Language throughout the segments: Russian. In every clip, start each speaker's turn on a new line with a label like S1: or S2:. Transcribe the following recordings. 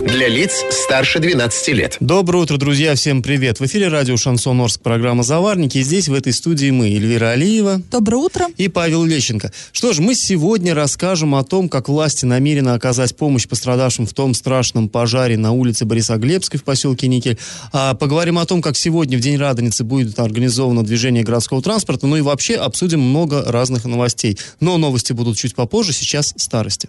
S1: Для лиц старше 12 лет.
S2: Доброе утро, друзья, всем привет. В эфире радио «Шансон Орск», программа «Заварники». И здесь, в этой студии, мы, Эльвира Алиева.
S3: Доброе утро.
S2: И Павел Лещенко. Что ж, мы сегодня расскажем о том, как власти намерены оказать помощь пострадавшим в том страшном пожаре на улице Борисоглебской в поселке Никель. А поговорим о том, как сегодня, в День Радоницы, будет организовано движение городского транспорта. Ну и вообще обсудим много разных новостей. Но новости будут чуть попозже, сейчас старости.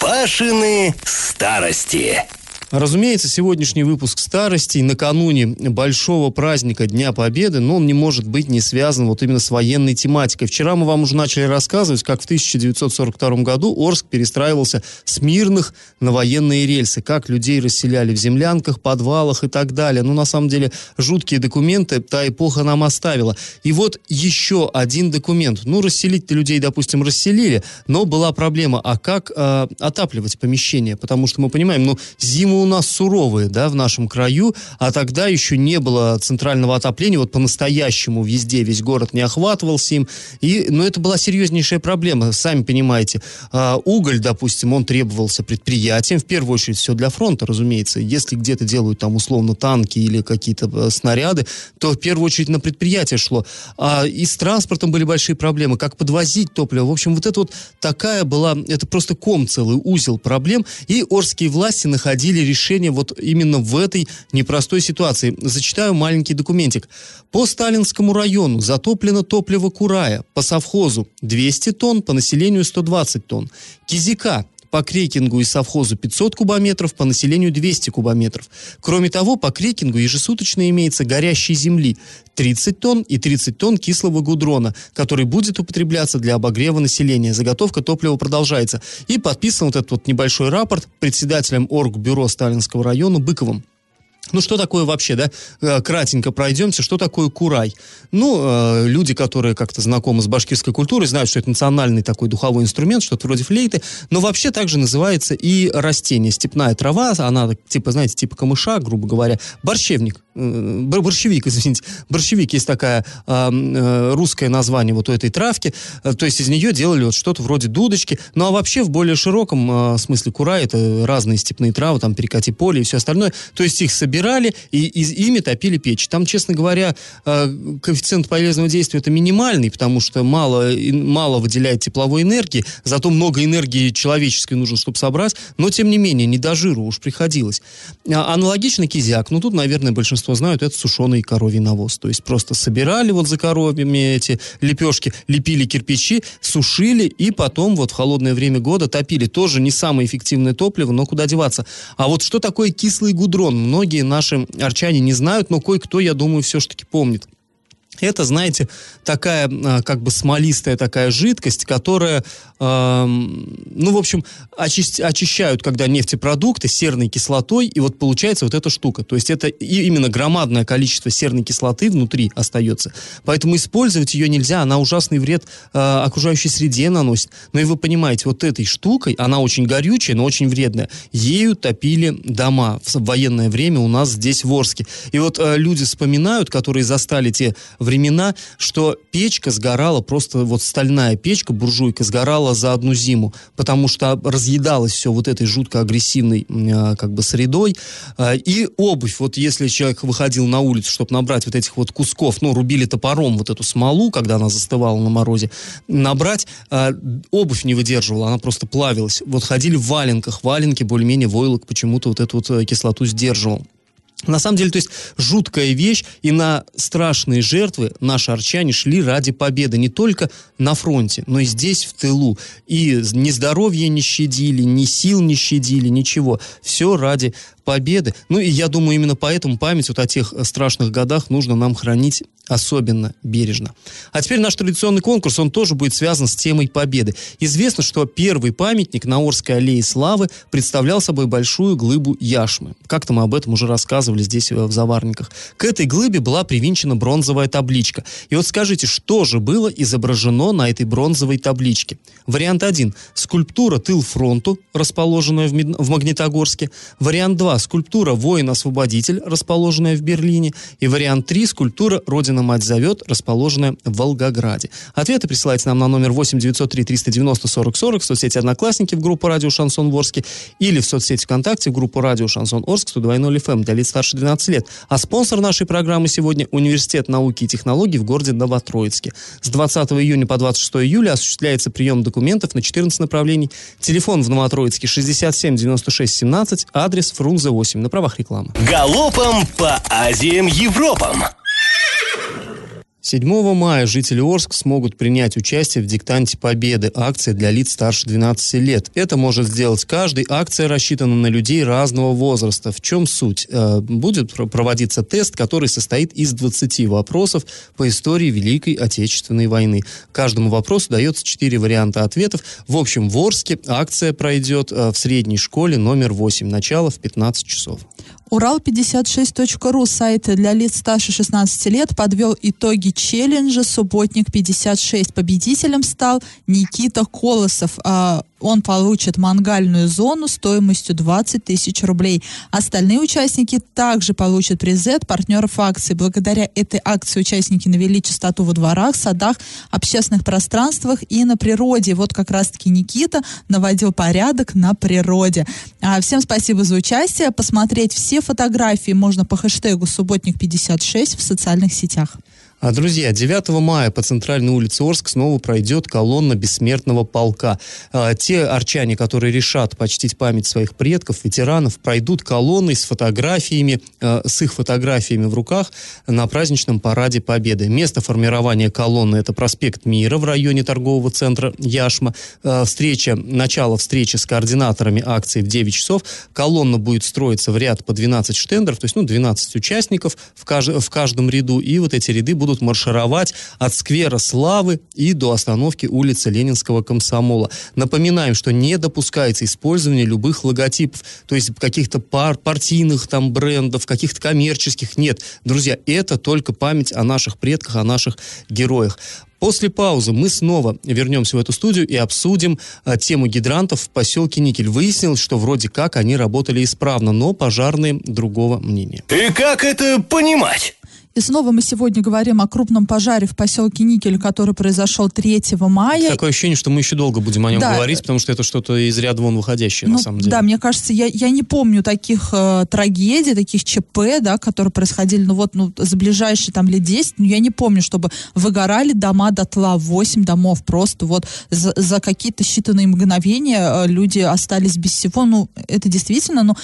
S4: Пашины старости.
S2: Разумеется, сегодняшний выпуск старостей накануне большого праздника Дня Победы, но он не может быть не связан вот именно с военной тематикой. Вчера мы вам уже начали рассказывать, как в 1942 году Орск перестраивался с мирных на военные рельсы, как людей расселяли в землянках, подвалах и так далее. Ну, на самом деле, жуткие документы та эпоха нам оставила. И вот еще один документ. Ну, расселить людей, допустим, расселили, но была проблема, а как э, отапливать помещение? Потому что мы понимаем, ну, зиму у нас суровые, да, в нашем краю, а тогда еще не было центрального отопления, вот по-настоящему везде, весь город не охватывался им, и, но ну, это была серьезнейшая проблема, сами понимаете, а, уголь, допустим, он требовался предприятиям, в первую очередь все для фронта, разумеется, если где-то делают там условно танки или какие-то э, снаряды, то в первую очередь на предприятие шло, а и с транспортом были большие проблемы, как подвозить топливо, в общем, вот это вот такая была, это просто ком целый, узел проблем, и орские власти находили решение вот именно в этой непростой ситуации. Зачитаю маленький документик. По Сталинскому району затоплено топливо Курая, по совхозу 200 тонн, по населению 120 тонн. Кизика по крекингу и совхозу 500 кубометров, по населению 200 кубометров. Кроме того, по крекингу ежесуточно имеется горящей земли 30 тонн и 30 тонн кислого гудрона, который будет употребляться для обогрева населения. Заготовка топлива продолжается. И подписан вот этот вот небольшой рапорт председателем Оргбюро Сталинского района Быковым. Ну, что такое вообще, да? Э, кратенько пройдемте. Что такое курай? Ну, э, люди, которые как-то знакомы с башкирской культурой, знают, что это национальный такой духовой инструмент, что-то вроде флейты, но вообще также называется и растение. Степная трава, она, типа, знаете, типа камыша, грубо говоря. Борщевник Э, борщевик, извините, борщевик есть такая э, русское название вот у этой травки, то есть из нее делали вот что-то вроде дудочки, ну а вообще в более широком смысле кура это разные степные травы, там перекати поле и все остальное, то есть их собирали и из, ими топили печь. Там, честно говоря, э, коэффициент полезного действия это минимальный, потому что мало, мало выделяет тепловой энергии, зато много энергии человеческой нужно, чтобы собрать, но тем не менее, не до жиру уж приходилось. А, аналогично кизяк, ну тут, наверное, большинство знают, это сушеный коровий навоз. То есть просто собирали вот за коровьями эти лепешки, лепили кирпичи, сушили и потом вот в холодное время года топили. Тоже не самое эффективное топливо, но куда деваться. А вот что такое кислый гудрон? Многие наши арчане не знают, но кое-кто, я думаю, все-таки помнит. Это, знаете, такая а, как бы смолистая такая жидкость, которая, э, ну, в общем, очи- очищают, когда нефтепродукты серной кислотой, и вот получается вот эта штука. То есть это именно громадное количество серной кислоты внутри остается. Поэтому использовать ее нельзя, она ужасный вред э, окружающей среде наносит. Но и вы понимаете, вот этой штукой, она очень горючая, но очень вредная, ею топили дома в военное время у нас здесь в Орске. И вот э, люди вспоминают, которые застали те времена, что печка сгорала, просто вот стальная печка, буржуйка, сгорала за одну зиму, потому что разъедалось все вот этой жутко агрессивной э, как бы средой. Э, и обувь, вот если человек выходил на улицу, чтобы набрать вот этих вот кусков, ну, рубили топором вот эту смолу, когда она застывала на морозе, набрать, э, обувь не выдерживала, она просто плавилась. Вот ходили в валенках, валенки более-менее войлок почему-то вот эту вот э, кислоту сдерживал. На самом деле, то есть жуткая вещь, и на страшные жертвы наши арчане шли ради победы не только на фронте, но и здесь, в тылу. И ни здоровья не щадили, ни сил не щадили, ничего. Все ради победы. Ну и я думаю, именно поэтому память вот о тех э, страшных годах нужно нам хранить особенно бережно. А теперь наш традиционный конкурс, он тоже будет связан с темой победы. Известно, что первый памятник на Орской аллее славы представлял собой большую глыбу яшмы. Как-то мы об этом уже рассказывали здесь э, в Заварниках. К этой глыбе была привинчена бронзовая табличка. И вот скажите, что же было изображено на этой бронзовой табличке? Вариант 1. Скульптура «Тыл фронту», расположенная в, Мед... в Магнитогорске. Вариант 2. Скульптура «Воин-освободитель», расположенная в Берлине. И вариант 3. Скульптура «Родина мать зовет», расположенная в Волгограде. Ответы присылайте нам на номер 8 903 390 40 40 в соцсети «Одноклассники» в группу «Радио Шансон Ворске» или в соцсети ВКонтакте в группу «Радио Шансон Орск» 102.0 FM для лиц старше 12 лет. А спонсор нашей программы сегодня – Университет науки и технологий в городе Новотроицке. С 20 июня по 26 июля осуществляется прием документов на 14 направлений. Телефон в Новотроицке 67 96 17, адрес Фрунзе 8 на правах рекламы.
S4: Галопом по Азиям Европам!
S2: 7 мая жители Орск смогут принять участие в диктанте Победы, акции для лиц старше 12 лет. Это может сделать каждый. Акция рассчитана на людей разного возраста. В чем суть? Э, будет проводиться тест, который состоит из 20 вопросов по истории Великой Отечественной войны. Каждому вопросу дается 4 варианта ответов. В общем, в Орске акция пройдет э, в средней школе номер 8. Начало в 15 часов.
S3: Урал56.ру, сайт для лиц старше 16 лет, подвел итоги челленджа «Субботник 56». Победителем стал Никита Колосов. А, он получит мангальную зону стоимостью 20 тысяч рублей. Остальные участники также получат призы от партнеров акции. Благодаря этой акции участники навели чистоту во дворах, садах, общественных пространствах и на природе. Вот как раз-таки Никита наводил порядок на природе. А, всем спасибо за участие. Посмотреть все фотографии можно по хэштегу «Субботник56» в социальных сетях.
S2: А, друзья, 9 мая по центральной улице Орск снова пройдет колонна бессмертного полка. А, те арчане, которые решат почтить память своих предков, ветеранов, пройдут колонной с фотографиями, а, с их фотографиями в руках на праздничном параде Победы. Место формирования колонны – это проспект Мира в районе торгового центра Яшма. А, встреча, начало встречи с координаторами акции в 9 часов. Колонна будет строиться в ряд по 12 штендеров, то есть ну, 12 участников в, кажд- в каждом ряду, и вот эти ряды будут будут маршировать от сквера Славы и до остановки улицы Ленинского комсомола. Напоминаем, что не допускается использование любых логотипов, то есть каких-то пар партийных там брендов, каких-то коммерческих. Нет, друзья, это только память о наших предках, о наших героях. После паузы мы снова вернемся в эту студию и обсудим а, тему гидрантов в поселке Никель. Выяснилось, что вроде как они работали исправно, но пожарные другого мнения.
S4: И как это понимать?
S3: И снова мы сегодня говорим о крупном пожаре в поселке Никель, который произошел 3 мая.
S2: Такое ощущение, что мы еще долго будем о нем да. говорить, потому что это что-то из ряда вон выходящее,
S3: ну,
S2: на самом деле.
S3: Да, мне кажется, я, я не помню таких э, трагедий, таких ЧП, да, которые происходили, ну вот, ну, за ближайшие там лет 10, ну, я не помню, чтобы выгорали дома дотла, 8 домов просто вот за, за какие-то считанные мгновения э, люди остались без всего, ну, это действительно, ну,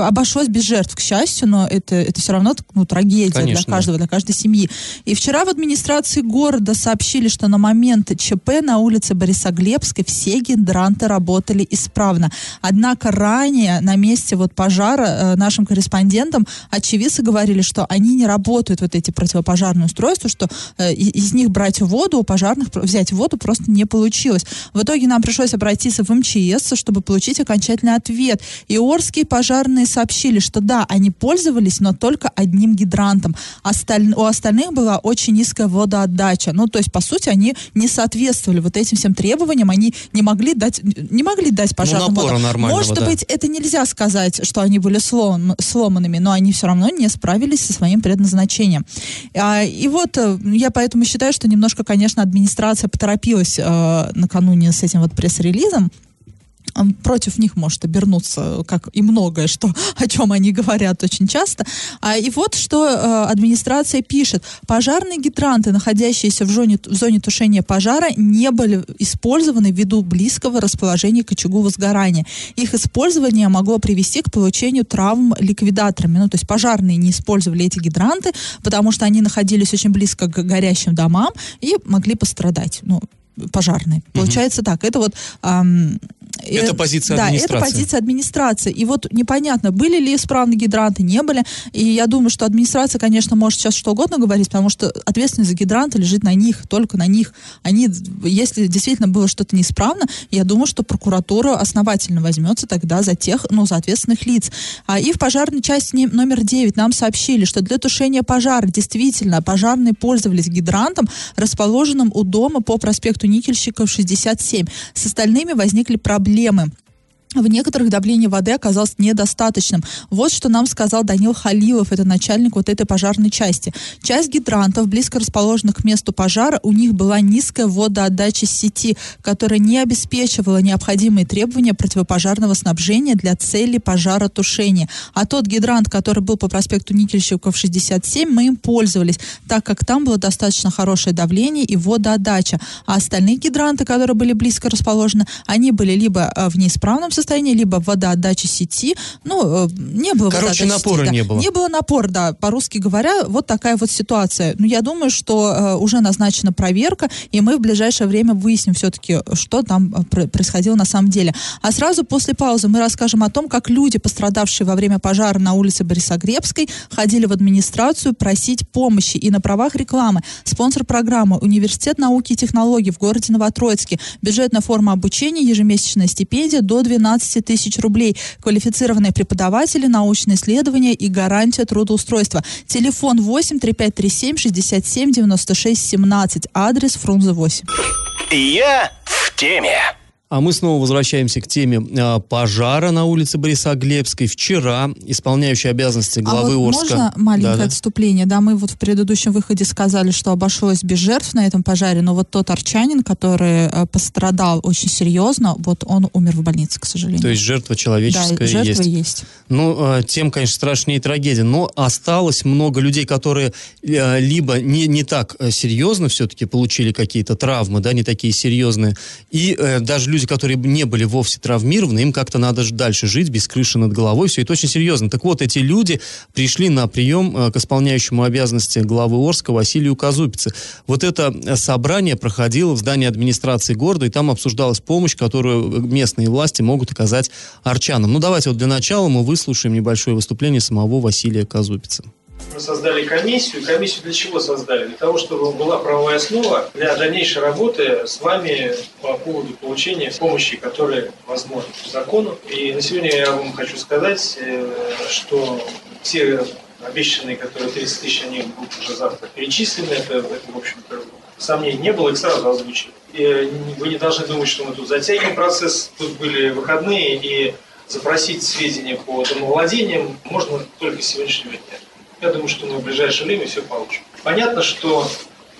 S3: обошлось без жертв, к счастью, но это, это все равно, ну, трагедия Конечно, для каждого для каждой семьи. И вчера в администрации города сообщили, что на момент ЧП на улице Борисоглебской все гидранты работали исправно. Однако ранее на месте вот пожара э, нашим корреспондентам очевидцы говорили, что они не работают, вот эти противопожарные устройства, что э, из них брать воду, у пожарных взять воду просто не получилось. В итоге нам пришлось обратиться в МЧС, чтобы получить окончательный ответ. И Орские пожарные сообщили, что да, они пользовались, но только одним гидрантом. Осталь... У остальных была очень низкая водоотдача. Ну, то есть, по сути, они не соответствовали вот этим всем требованиям, они не могли дать, не могли дать пожарным ну, воду. Может
S2: да.
S3: быть, это нельзя сказать, что они были слом, сломанными, но они все равно не справились со своим предназначением. А, и вот э, я поэтому считаю, что немножко, конечно, администрация поторопилась э, накануне с этим вот пресс-релизом, против них может обернуться, как и многое, что, о чем они говорят очень часто. А, и вот что э, администрация пишет. Пожарные гидранты, находящиеся в зоне, в зоне тушения пожара, не были использованы ввиду близкого расположения к очагу возгорания. Их использование могло привести к получению травм ликвидаторами. Ну, то есть пожарные не использовали эти гидранты, потому что они находились очень близко к горящим домам и могли пострадать. Ну, пожарные. Угу. Получается так. Это вот эм,
S2: Это позиция
S3: да,
S2: администрации.
S3: это позиция администрации. И вот непонятно, были ли исправны гидранты, не были. И я думаю, что администрация, конечно, может сейчас что угодно говорить, потому что ответственность за гидранты лежит на них, только на них. Они, если действительно было что-то неисправно, я думаю, что прокуратура основательно возьмется тогда за тех, ну, за ответственных лиц. А, и в пожарной части номер 9 нам сообщили, что для тушения пожара действительно пожарные пользовались гидрантом, расположенным у дома по проспекту Никельщиков 67. С остальными возникли проблемы проблемы в некоторых давление воды оказалось недостаточным. Вот что нам сказал Данил Халилов, это начальник вот этой пожарной части. Часть гидрантов, близко расположенных к месту пожара, у них была низкая водоотдача сети, которая не обеспечивала необходимые требования противопожарного снабжения для цели пожаротушения. А тот гидрант, который был по проспекту Никельщиков 67, мы им пользовались, так как там было достаточно хорошее давление и водоотдача. А остальные гидранты, которые были близко расположены, они были либо э, в неисправном состоянии, либо водоотдача сети. Ну, э, не было
S2: Короче, напора
S3: сети,
S2: не
S3: да.
S2: было.
S3: Не было напора, да. По-русски говоря, вот такая вот ситуация. Но я думаю, что э, уже назначена проверка, и мы в ближайшее время выясним все-таки, что там э, происходило на самом деле. А сразу после паузы мы расскажем о том, как люди, пострадавшие во время пожара на улице Борисогребской, ходили в администрацию просить помощи. И на правах рекламы спонсор программы Университет науки и технологий в городе Новотроицке. Бюджетная форма обучения, ежемесячная стипендия до 12 15 тысяч рублей. Квалифицированные преподаватели, научные исследования и гарантия трудоустройства. Телефон 8 3537 67 96 17. Адрес Фрунзе 8.
S4: Я в теме.
S2: А мы снова возвращаемся к теме э, пожара на улице Борисоглебской. Вчера исполняющий обязанности главы
S3: а вот
S2: Орска...
S3: Можно маленькое
S2: Да-да.
S3: отступление? Да, мы вот в предыдущем выходе сказали, что обошлось без жертв на этом пожаре, но вот тот арчанин, который э, пострадал очень серьезно, вот он умер в больнице, к сожалению.
S2: То есть жертва человеческая
S3: да, жертва
S2: есть.
S3: есть.
S2: Ну, э, тем, конечно, страшнее трагедия. Но осталось много людей, которые э, либо не, не так э, серьезно все-таки получили какие-то травмы, да, не такие серьезные, и э, даже люди, которые не были вовсе травмированы, им как-то надо дальше жить без крыши над головой, все это очень серьезно. Так вот, эти люди пришли на прием э, к исполняющему обязанности главы Орска Василию Казупице. Вот это э, собрание проходило в здании администрации города, и там обсуждалась помощь, которую местные власти могут оказать арчанам. Ну, давайте вот для начала мы выслушаем небольшое выступление самого Василия Казупица.
S5: Мы создали комиссию. Комиссию для чего создали? Для того, чтобы была правовая основа для дальнейшей работы с вами по поводу получения помощи, которая возможна по закону. И на сегодня я вам хочу сказать, э, что все обещанные, которые 30 тысяч, они будут уже завтра перечислены. Это, это в общем-то, сомнений не было, их сразу озвучили. И вы не должны думать, что мы тут затягиваем процесс. Тут были выходные, и запросить сведения по домовладениям можно только с сегодняшнего дня. Я думаю, что мы в ближайшее время все получим. Понятно, что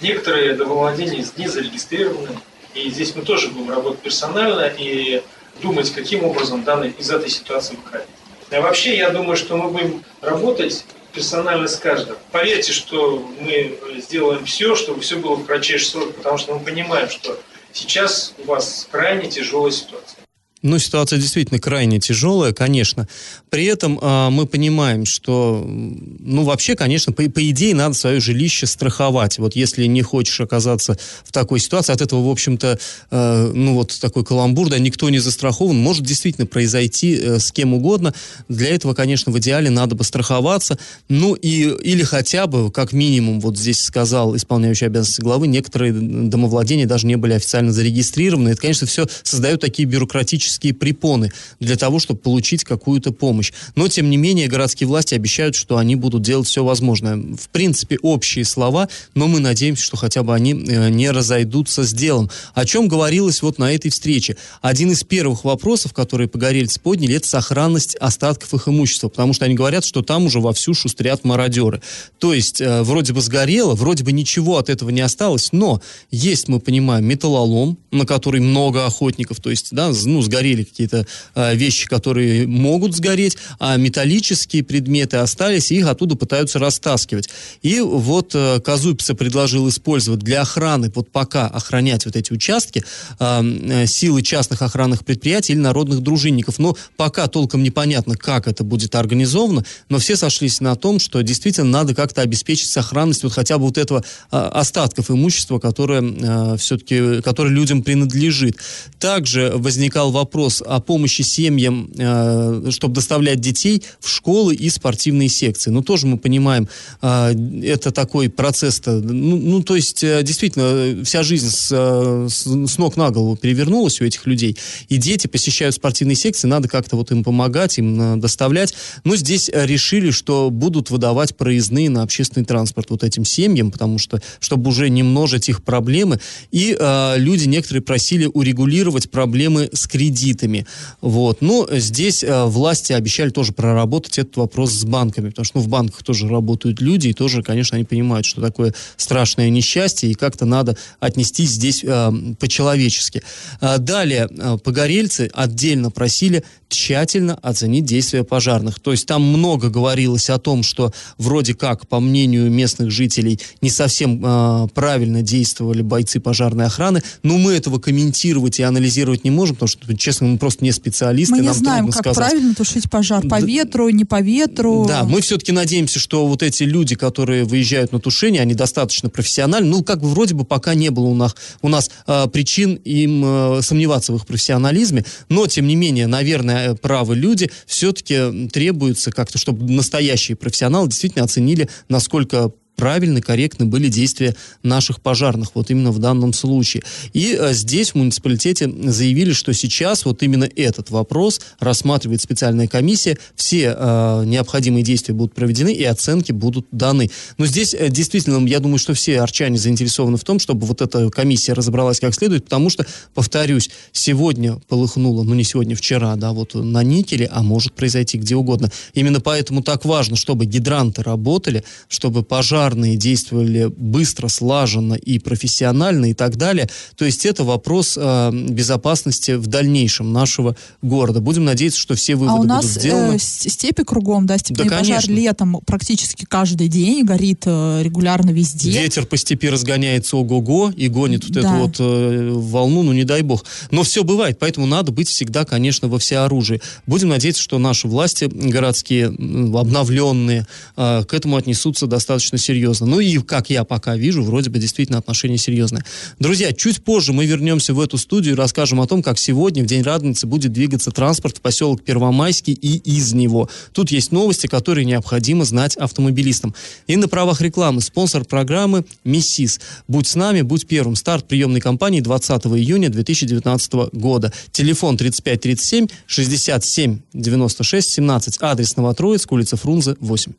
S5: некоторые домовладения не зарегистрированы, и здесь мы тоже будем работать персонально и думать, каким образом данный, из этой ситуации выходить. А вообще, я думаю, что мы будем работать персонально с каждым. Поверьте, что мы сделаем все, чтобы все было в кратчайший срок, потому что мы понимаем, что сейчас у вас крайне тяжелая ситуация.
S2: Ну, ситуация действительно крайне тяжелая, конечно. При этом э, мы понимаем, что, ну, вообще, конечно, по, по идее, надо свое жилище страховать. Вот если не хочешь оказаться в такой ситуации, от этого, в общем-то, э, ну, вот такой каламбур, да, никто не застрахован, может действительно произойти э, с кем угодно. Для этого, конечно, в идеале надо бы страховаться. Ну, и, или хотя бы, как минимум, вот здесь сказал исполняющий обязанности главы, некоторые домовладения даже не были официально зарегистрированы. Это, конечно, все создает такие бюрократические препоны для того, чтобы получить какую-то помощь. Но, тем не менее, городские власти обещают, что они будут делать все возможное. В принципе, общие слова, но мы надеемся, что хотя бы они э, не разойдутся с делом. О чем говорилось вот на этой встрече? Один из первых вопросов, которые погорельцы подняли, это сохранность остатков их имущества, потому что они говорят, что там уже вовсю шустрят мародеры. То есть, э, вроде бы сгорело, вроде бы ничего от этого не осталось, но есть, мы понимаем, металлолом, на который много охотников, то есть, да, ну, сгорели какие-то э, вещи, которые могут сгореть, а металлические предметы остались, и их оттуда пытаются растаскивать. И вот э, Казупица предложил использовать для охраны, вот пока охранять вот эти участки, э, э, силы частных охранных предприятий или народных дружинников. Но пока толком непонятно, как это будет организовано, но все сошлись на том, что действительно надо как-то обеспечить сохранность вот хотя бы вот этого э, остатков имущества, которое э, все-таки, которое людям принадлежит. Также возникал вопрос, вопрос о помощи семьям, э, чтобы доставлять детей в школы и спортивные секции. Ну, тоже мы понимаем, э, это такой процесс-то, ну, ну, то есть, э, действительно, вся жизнь с, э, с, с ног на голову перевернулась у этих людей, и дети посещают спортивные секции, надо как-то вот им помогать, им э, доставлять. Но здесь э, решили, что будут выдавать проездные на общественный транспорт вот этим семьям, потому что, чтобы уже не множить их проблемы. И э, люди некоторые просили урегулировать проблемы с кредитами. Вот. Но здесь э, власти обещали тоже проработать этот вопрос с банками, потому что ну, в банках тоже работают люди, и тоже, конечно, они понимают, что такое страшное несчастье, и как-то надо отнестись здесь э, по-человечески. Э, далее, э, погорельцы отдельно просили тщательно оценить действия пожарных. То есть там много говорилось о том, что вроде как, по мнению местных жителей, не совсем э, правильно действовали бойцы пожарной охраны, но мы этого комментировать и анализировать не можем, потому что, честно, мы просто не специалисты,
S3: Мы не знаем, как
S2: сказать.
S3: правильно тушить пожар. По
S2: Да.
S3: ветру, не по ветру.
S2: Да, мы все-таки надеемся, что вот эти люди, которые выезжают на тушение, они достаточно профессиональны. Ну, как бы вроде бы пока не было у нас, у нас э, причин им э, сомневаться в их профессионализме, но, тем не менее, наверное, э, правы люди, все-таки требуется как-то, чтобы настоящие профессионалы действительно оценили, насколько правильно, корректны были действия наших пожарных, вот именно в данном случае. И э, здесь в муниципалитете заявили, что сейчас вот именно этот вопрос рассматривает специальная комиссия, все э, необходимые действия будут проведены и оценки будут даны. Но здесь э, действительно, я думаю, что все арчане заинтересованы в том, чтобы вот эта комиссия разобралась как следует, потому что, повторюсь, сегодня полыхнуло, ну не сегодня, вчера, да, вот на никеле, а может произойти где угодно. Именно поэтому так важно, чтобы гидранты работали, чтобы пожарные действовали быстро, слаженно и профессионально и так далее. То есть это вопрос э, безопасности в дальнейшем нашего города. Будем надеяться, что все
S3: А
S2: выводы
S3: у нас
S2: будут сделаны.
S3: э, степи кругом, да, степной
S2: Да,
S3: пожар
S2: конечно.
S3: летом практически каждый день горит э, регулярно везде.
S2: Ветер по степи разгоняется ого-го и гонит вот
S3: Да.
S2: эту вот э, волну, ну не дай бог. Но все бывает, поэтому надо быть всегда, конечно, во всеоружии. Будем надеяться, что наши власти городские, обновленные, э, к этому отнесутся достаточно серьезно. Ну и, как я пока вижу, вроде бы действительно отношения серьезные. Друзья, чуть позже мы вернемся в эту студию и расскажем о том, как сегодня, в День Радницы, будет двигаться транспорт в поселок Первомайский и из него. Тут есть новости, которые необходимо знать автомобилистам. И на правах рекламы спонсор программы «Миссис». Будь с нами, будь первым. Старт приемной кампании 20 июня 2019 года. Телефон 3537 67 96 17. Адрес Новотроицк, улица Фрунзе, 8.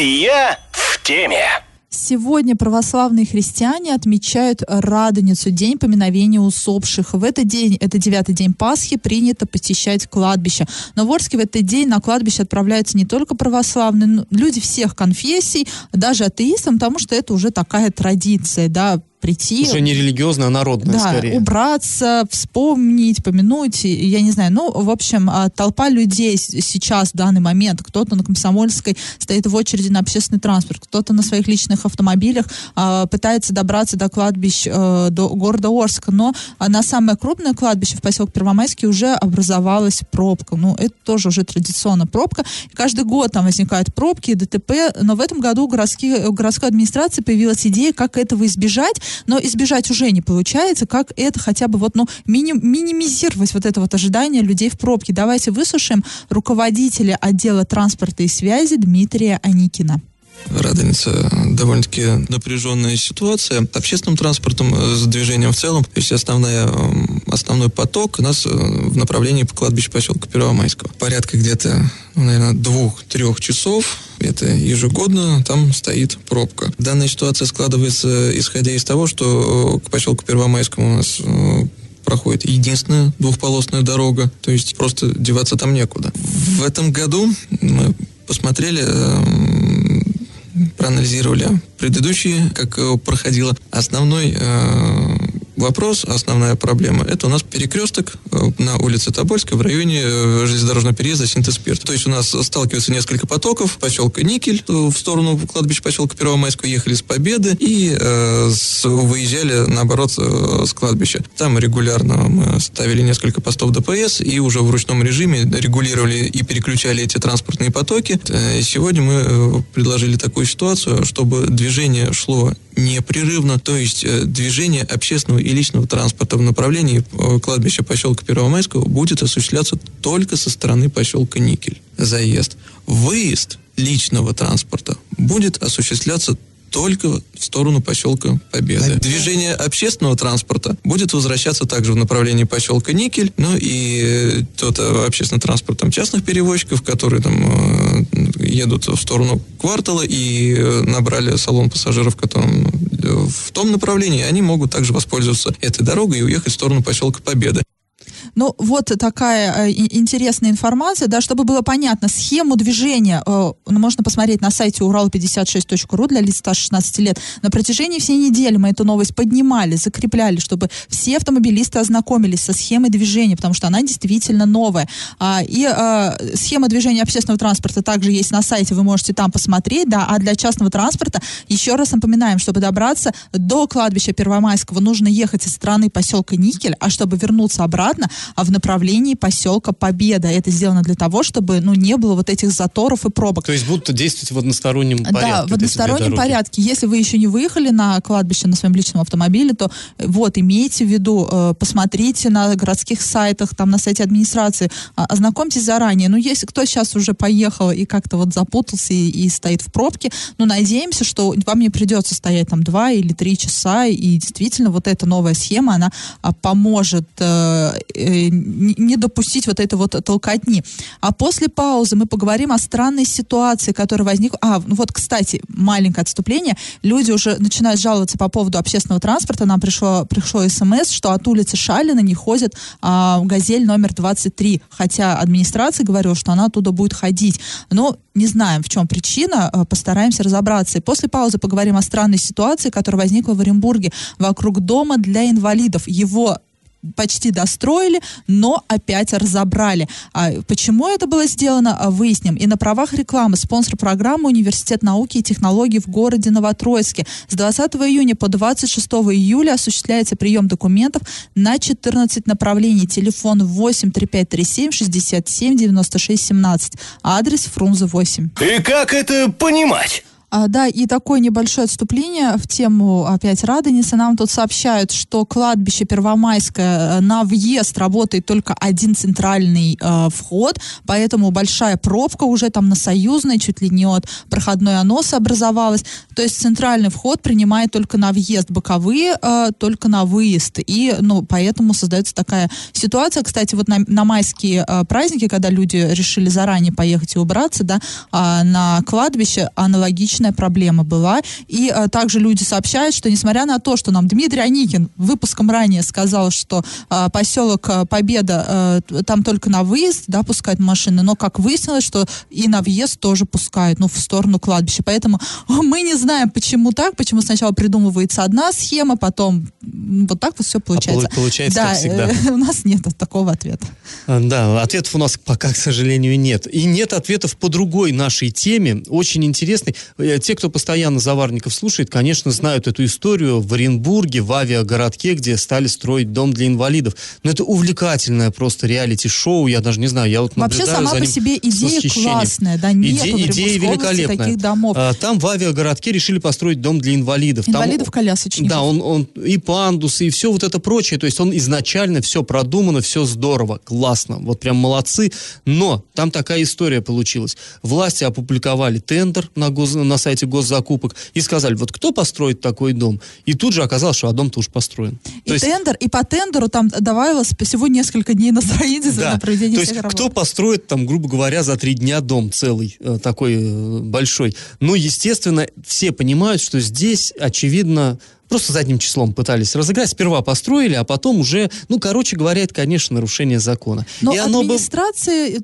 S4: Я в теме.
S3: Сегодня православные христиане отмечают Радоницу, день поминовения усопших. В этот день, это девятый день Пасхи, принято посещать кладбище. Но в Орске в этот день на кладбище отправляются не только православные, но люди всех конфессий, даже атеистам, потому что это уже такая традиция, да, прийти.
S2: Уже не религиозная, а народная
S3: Да,
S2: скорее.
S3: убраться, вспомнить, помянуть, я не знаю. Ну, в общем, а, толпа людей сейчас, в данный момент, кто-то на Комсомольской стоит в очереди на общественный транспорт, кто-то на своих личных автомобилях а, пытается добраться до кладбищ э, до города Орска. Но а, на самое крупное кладбище в поселке Первомайский уже образовалась пробка. Ну, это тоже уже традиционно пробка. И каждый год там возникают пробки, ДТП, но в этом году у, городских, у городской администрации появилась идея, как этого избежать, но избежать уже не получается, как это хотя бы вот, ну, мини- минимизировать вот это вот ожидание людей в пробке. Давайте выслушаем руководителя отдела транспорта и связи Дмитрия Аникина.
S6: Радоница довольно-таки напряженная ситуация. Общественным транспортом, э, с движением в целом, то есть основная, м, основной поток у нас э, в направлении по кладбищу поселка Первомайского. Порядка где-то, ну, наверное, двух-трех часов. Это ежегодно там стоит пробка. Данная ситуация складывается, исходя из того, что э, к поселку Первомайскому у нас э, проходит единственная двухполосная дорога, то есть просто деваться там некуда. В этом году мы посмотрели, эм, проанализировали предыдущие, как проходило. Основной вопрос, основная проблема, это у нас перекресток э, на улице Тобольской в районе э, железнодорожного переезда Синтеспирт. То есть у нас сталкиваются несколько потоков, поселка Никель э, в сторону кладбища поселка Первомайского ехали с Победы и э, с- выезжали, наоборот, с кладбища. Там регулярно мы ставили несколько постов ДПС и уже в ручном режиме регулировали и переключали эти транспортные потоки. Сегодня мы предложили такую ситуацию, чтобы движение шло непрерывно, то есть э, движение общественного и личного транспорта в направлении э, кладбища поселка Первомайского будет осуществляться только со стороны поселка Никель. Заезд. Выезд личного транспорта будет осуществляться только в сторону поселка Победы. Движение общественного транспорта будет возвращаться также в направлении поселка Никель, ну и э, тот э, общественный транспорт там, частных перевозчиков, которые там э, едут в сторону квартала и набрали салон пассажиров, которым в том направлении, они могут также воспользоваться этой дорогой и уехать в сторону поселка Победы.
S3: Ну, вот такая э, интересная информация, да, чтобы было понятно, схему движения э, ну, можно посмотреть на сайте урал56.ру для лиц старше 16 лет. На протяжении всей недели мы эту новость поднимали, закрепляли, чтобы все автомобилисты ознакомились со схемой движения, потому что она действительно новая. А, и э, схема движения общественного транспорта также есть на сайте, вы можете там посмотреть, да, а для частного транспорта еще раз напоминаем, чтобы добраться до кладбища Первомайского, нужно ехать из стороны поселка Никель, а чтобы вернуться обратно, в направлении поселка Победа. Это сделано для того, чтобы, ну, не было вот этих заторов и пробок.
S2: То есть будут действовать в одностороннем порядке.
S3: Да, в одностороннем порядке. Если вы еще не выехали на кладбище на своем личном автомобиле, то э, вот, имейте в виду, э, посмотрите на городских сайтах, там на сайте администрации, а, ознакомьтесь заранее. Ну, если кто сейчас уже поехал и как-то вот запутался и, и стоит в пробке, ну, надеемся, что вам не придется стоять там два или три часа, и действительно вот эта новая схема, она а, поможет э, не не допустить вот этой вот толкотни. А после паузы мы поговорим о странной ситуации, которая возникла. А, ну вот, кстати, маленькое отступление. Люди уже начинают жаловаться по поводу общественного транспорта. Нам пришло, пришло смс, что от улицы Шалина не ходит а, «Газель» номер 23. Хотя администрация говорила, что она оттуда будет ходить. Но не знаем, в чем причина, а, постараемся разобраться. И после паузы поговорим о странной ситуации, которая возникла в Оренбурге вокруг дома для инвалидов. Его почти достроили, но опять разобрали. А почему это было сделано, а, выясним. И на правах рекламы спонсор программы Университет науки и технологий в городе Новотроицке. С 20 июня по 26 июля осуществляется прием документов на 14 направлений. Телефон 8 3537 67 96 17. Адрес Фрунзе 8.
S4: И как это понимать?
S3: А, да, и такое небольшое отступление в тему опять Радоница. Нам тут сообщают, что кладбище Первомайское э, на въезд работает только один центральный э, вход, поэтому большая пробка уже там на Союзной, чуть ли не от проходной оноса образовалась. То есть центральный вход принимает только на въезд, боковые э, только на выезд. И, ну, поэтому создается такая ситуация. Кстати, вот на, на майские э, праздники, когда люди решили заранее поехать и убраться, да, а, на кладбище аналогичная проблема была. И а, также люди сообщают, что несмотря на то, что нам Дмитрий Аникин выпуском ранее сказал, что а, поселок а, Победа а, там только на выезд, да, пускают машины, но как выяснилось, что и на въезд тоже пускают, ну, в сторону кладбища. Поэтому мы не знаем, почему так, почему сначала придумывается одна схема, потом вот так вот все получается.
S2: полу- получается,
S3: да,
S2: как всегда.
S3: э, у нас нет такого ответа.
S2: А, Да, ответов у нас пока, к сожалению, нет. И нет ответов по другой нашей теме, очень интересной. Э, Те, кто постоянно Заварников слушает, конечно, знают эту историю в Оренбурге, в авиагородке, где стали строить дом для инвалидов. Но это увлекательное просто реалити-шоу, я даже не знаю, я вот
S3: Вообще сама по себе идея классная, да, нет
S2: Иде- идея великолепная.
S3: таких домов.
S2: А, Там в авиагородке решили построить дом для инвалидов.
S3: Инвалидов-колясочников.
S2: Да, он, он и пандусы, и все вот это прочее. То есть он изначально все продумано, все здорово, классно. Вот прям молодцы. Но там такая история получилась. Власти опубликовали тендер на, гос- на сайте госзакупок и сказали, вот кто построит такой дом? И тут же оказалось, что а дом-то уж построен.
S3: И
S2: То есть-
S3: тендер, и по тендеру там добавилось всего несколько дней на строительство,
S2: Да,
S3: на проведение
S2: то есть
S3: всех
S2: кто
S3: работ.
S2: построит там, грубо говоря, за три дня дом целый, э, такой э, большой. Ну, естественно, все понимают, что здесь, очевидно, просто задним числом пытались разыграть. Сперва построили, а потом уже, ну, короче говоря, это, конечно, нарушение закона.
S3: Но
S2: И оно бы-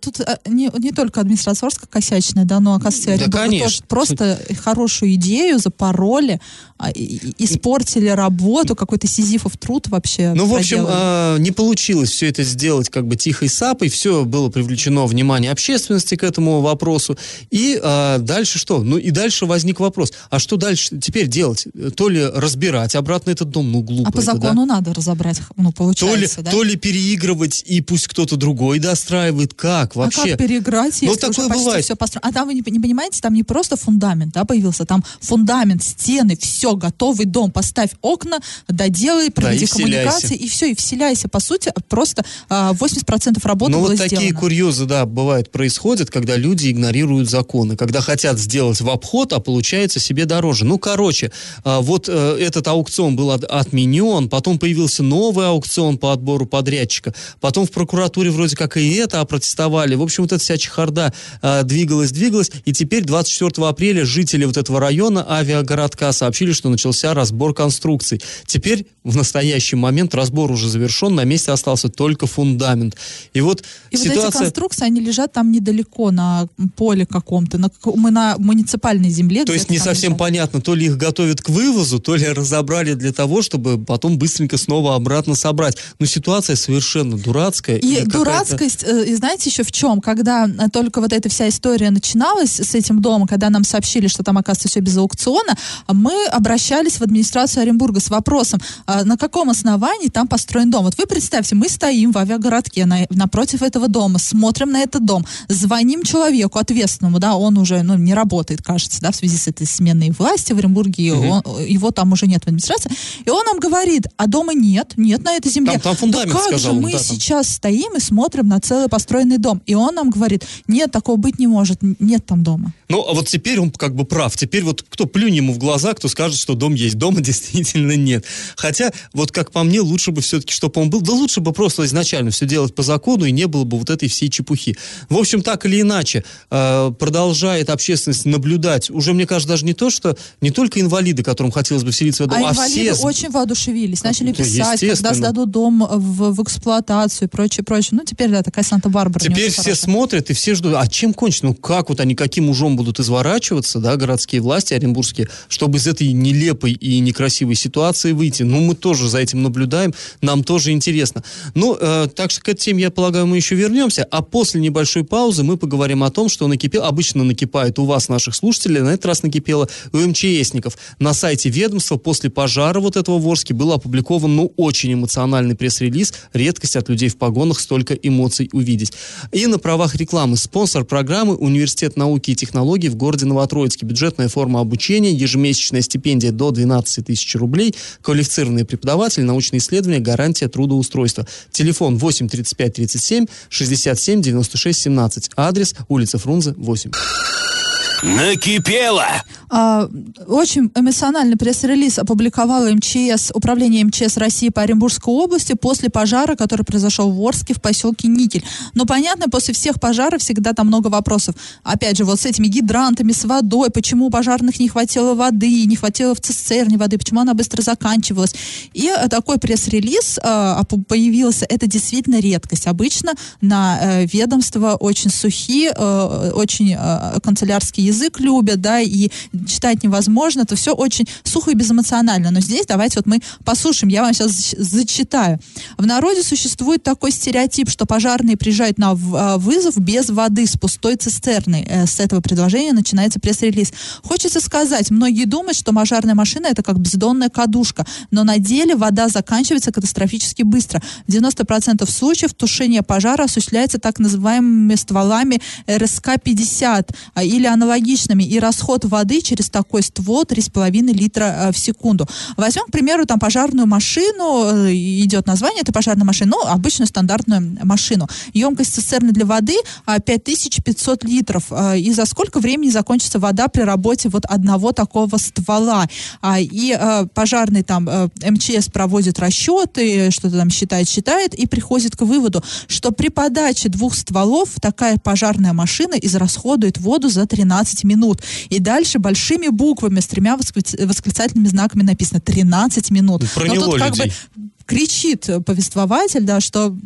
S3: тут а, не, не только администрация Орска косячная, да, но, оказывается,
S2: Да, конечно.
S3: просто хорошую идею запороли, а, испортили работу, какой-то сизифов труд вообще
S2: Ну, в общем,
S3: проделали.
S2: а, не получилось все это сделать как бы тихой сапой, все было привлечено внимание общественности к этому вопросу. И а, дальше что? Ну, и дальше возник вопрос, а что дальше теперь делать? То ли разбираться забирать обратно этот дом, ну глупо
S3: А по
S2: это, да?
S3: закону надо разобрать, ну,
S2: То ли,
S3: получается, да?
S2: то ли переигрывать, и пусть кто-то другой достраивает. Как вообще?
S3: А как переиграть, если
S2: Ну,
S3: уже
S2: такое
S3: почти
S2: бывает.
S3: все построено? А там вы не, не понимаете, там не просто фундамент, да, появился, там фундамент, стены, все, готовый дом. Поставь окна, доделай, проведи
S2: и вселяйся.
S3: коммуникации, и все, и вселяйся. По сути, просто а, 80% работы
S2: Ну
S3: было
S2: вот такие
S3: сделано.
S2: курьезы, да, бывают, происходят, когда люди игнорируют законы, когда хотят сделать в обход, а получается себе дороже. Ну, короче, а, вот э, этот аукцион был от- отменен, потом появился новый аукцион по отбору подрядчика, потом в прокуратуре вроде как и это опротестовали. В общем, вот эта вся чехарда а, двигалась, двигалась, и теперь 24 апреля жители вот этого района авиагородка сообщили, что начался разбор конструкций. Теперь в настоящий момент разбор уже завершен, на месте остался только фундамент. И вот
S3: И вот эти
S2: ситуация...
S3: конструкции, они лежат там недалеко, на поле каком-то, на, мы на муниципальной земле.
S2: То есть не совсем
S3: лежат.
S2: понятно, то ли их готовят к вывозу, то ли разобрали для того, чтобы потом быстренько снова обратно собрать. Но ситуация совершенно дурацкая.
S3: И дурацкость, э, и знаете еще в чем? Когда э, только вот эта вся история начиналась с этим домом, когда нам сообщили, что там, оказывается, все без аукциона, мы обращались в администрацию Оренбурга с вопросом, а на каком основании там построен дом. Вот вы представьте, мы стоим в авиагородке на- напротив этого дома, смотрим на этот дом, звоним человеку ответственному, да, он уже ну, не работает, кажется, да, в связи с этой сменой власти в Оренбурге, и он- его там уже нет в администрации, и он нам говорит, а дома нет, нет на этой земле.
S2: Там- там фундамент,
S3: «Да как
S2: сказал
S3: же мы
S2: да, там.
S3: сейчас стоим и смотрим на целый построенный дом. И он нам говорит, нет, такого быть не может, нет там дома.
S2: Ну, а вот теперь он как бы прав. Теперь вот кто плюнь ему в глаза, кто скажет, что дом есть. Дома действительно нет. Хотя, вот как по мне, лучше бы все-таки, чтобы он был. Да лучше бы просто изначально все делать по закону, и не было бы вот этой всей чепухи. В общем, так или иначе, э, продолжает общественность наблюдать. Уже, мне кажется, даже не то, что не только инвалиды, которым хотелось бы вселиться в
S3: А
S2: а,
S3: инвалиды
S2: все...
S3: очень воодушевились, начали
S2: Ну,
S3: писать, когда сдадут дом в, в эксплуатацию и прочее, прочее. Ну, теперь, да, такая Санта-Барбара.
S2: Теперь все
S3: хорошая.
S2: смотрят и все ждут. А чем кончится? Ну как вот они каким ужом будут изворачиваться, да, городские власти оренбургские, чтобы из этой нелепой и некрасивой ситуации выйти? Ну мы тоже за этим наблюдаем, нам тоже интересно. Ну, э, так что к этой теме, я полагаю, мы еще вернемся. А после небольшой паузы мы поговорим о том, что накипело, обычно накипает у вас, наших слушателей, на этот раз накипело у МЧСников. На сайте ведомства после пожара вот этого в Орске был опубликован, ну, очень эмоциональный пресс-релиз. Редкость от людей в погонах столько эмоций увидеть. И на правах рекламы спонсор программы Университет науки и технологий в городе Новотроицке. Бюджетная форма обучения, ежемесячная стипендия до 12 тысяч рублей, квалифицированные преподаватели, научные исследования, гарантия трудоустройства. Телефон 8 35 37 67 96 17. Адрес улица Фрунзе 8.
S4: Накипело!
S3: А, очень эмоциональный пресс-релиз опубликовала МЧС, Управление МЧС России по Оренбургской области после пожара, который произошел в Орске в поселке Никель. Но понятно, после всех пожаров всегда там много вопросов. Опять же, вот с этими гидрантами, с водой, почему у пожарных не хватило воды, не хватило в цистерне воды, почему она быстро заканчивалась. И э, такой пресс-релиз э, появился. Это действительно редкость. Обычно на э, ведомства очень сухие, очень э, канцелярский язык любят, да, и читать невозможно. Это все очень сухо и безэмоционально. Но здесь давайте вот мы послушаем. Я вам сейчас зачитаю. В народе существует такой стереотип, что пожарные приезжают на э, вызов без воды, с пустой цистерной. Э, С этого предложения начинается пресс-релиз. Хочется сказать, многие думают, что пожарная машина это как бездонная кадушка, но на деле вода заканчивается катастрофически быстро. В 90% случаев тушение пожара осуществляется так называемыми стволами РСК-50 а, или аналогичными, и расход воды через такой ствол 3,5 литра э, в секунду. Возьмем, к примеру, там пожарную машину, э, идет название этой пожарной машины, ну, обычную стандартную машину. Емкость цистерны для воды а, 5500 литров. А, И за сколько времени закончится вода при работе вот одного такого ствола? А, И пожарный там э, МЧС проводит расчеты, что-то там считает, считает, и приходит к выводу, что при подаче двух стволов такая пожарная машина израсходует воду за 13 минут. И дальше большими буквами с тремя восклиц- восклицательными знаками написано 13 минут.
S2: Ну,
S3: Но
S2: проняло
S3: тут как бы кричит повествователь, да, что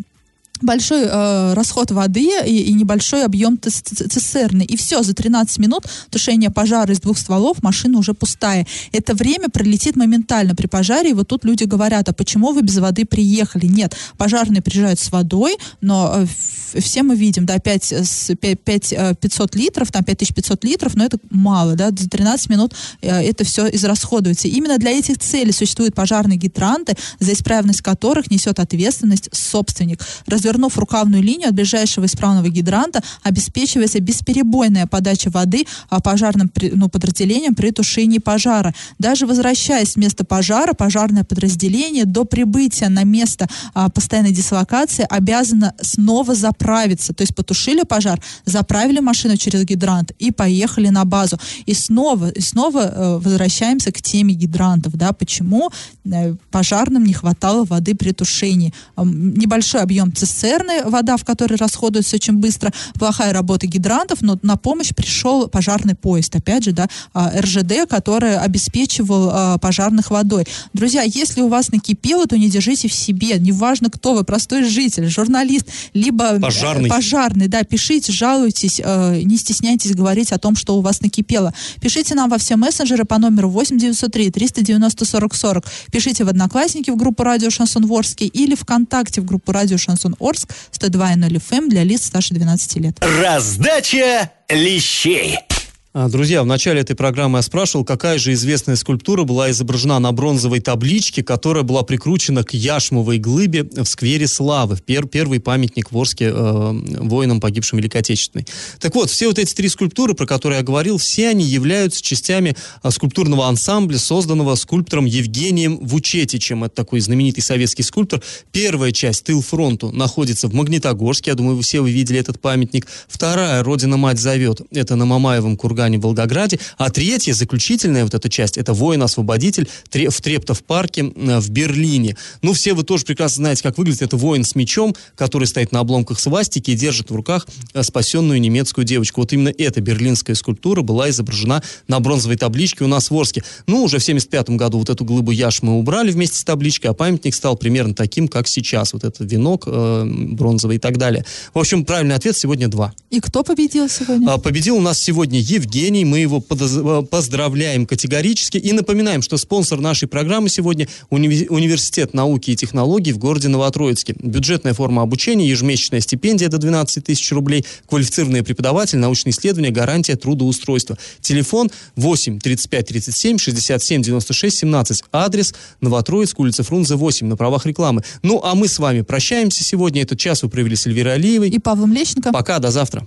S3: большой э, расход воды и, и небольшой объем цистерны. И все, за 13 минут тушение пожара из двух стволов, машина уже пустая. Это время пролетит моментально при пожаре, и вот тут люди говорят, а почему вы без воды приехали? Нет, пожарные приезжают с водой, но э, все мы видим, да, 5, 5, 5 500 литров, там 5500 литров, но это мало, да, за 13 минут э, это все израсходуется. Именно для этих целей существуют пожарные гидранты, за исправность которых несет ответственность собственник. Развернув рукавную линию от ближайшего исправного гидранта, обеспечивается бесперебойная подача воды а, пожарным ну, подразделениям при тушении пожара. Даже возвращаясь с места пожара, пожарное подразделение до прибытия на место а, постоянной дислокации обязано снова заправиться. То есть потушили пожар, заправили машину через гидрант и поехали на базу. И снова, и снова э, возвращаемся к теме гидрантов. Да, почему э, пожарным не хватало воды при тушении? Э, небольшой объем цистерны, вода в которой расходуется очень быстро, плохая работа гидрантов, но на помощь пришел пожарный поезд, опять же, да, а, РЖД, который обеспечивал а, пожарных водой. Друзья, если у вас накипело, то не держите в себе, неважно кто вы, простой житель, журналист, либо
S2: э, пожарный,
S3: пожарный да, пишите, жалуйтесь, э, не стесняйтесь говорить о том, что у вас накипело. Пишите нам во все мессенджеры по номеру 8903 390 40 40. Пишите в Одноклассники в группу Радио Шансон Ворске или ВКонтакте в группу Радио Шансон Орск 102.0 FM для лиц старше 12 лет.
S4: Раздача лещей.
S2: А, друзья, в начале этой программы я спрашивал, какая же известная скульптура была изображена на бронзовой табличке, которая была прикручена к яшмовой глыбе в сквере Славы, пер, первый памятник в Орске э, воинам, погибшим в Великой Отечественной. Так вот, все вот эти три скульптуры, про которые я говорил, все они являются частями э, скульптурного ансамбля, созданного скульптором Евгением Вучетичем. Это такой знаменитый советский скульптор. Первая часть, тыл фронту, находится в Магнитогорске. Я думаю, вы все вы видели этот памятник. Вторая, Родина-мать зовет, это на Мамаевом кургане Казани, Волгограде. А третья, заключительная вот эта часть, это «Воин-освободитель» в Трептов-парке в Берлине. Ну, все вы тоже прекрасно знаете, как выглядит. Это воин с мечом, который стоит на обломках свастики и держит в руках э, спасенную немецкую девочку. Вот именно эта берлинская скульптура была изображена на бронзовой табличке у нас в Орске. Ну, уже в 75 году вот эту глыбу яш мы убрали вместе с табличкой, а памятник стал примерно таким, как сейчас. Вот этот венок э, бронзовый и так далее. В общем, правильный ответ сегодня два.
S3: И кто победил сегодня?
S2: А, победил у нас сегодня Евгений Евгений. Мы его э, поздравляем категорически и напоминаем, что спонсор нашей программы сегодня уни Университет науки и технологий в городе Новотроицке. Бюджетная форма обучения, ежемесячная стипендия до 12 тысяч рублей, квалифицированный преподаватель, научные исследования, гарантия трудоустройства. Телефон 8 35 37 67 96 17. Адрес Новотроицк, улица Фрунзе 8 на правах рекламы. Ну, а мы с вами прощаемся сегодня. Этот час вы провели с Эльвирой Алиевой.
S3: И Павлом Лещенко.
S2: Пока, до завтра.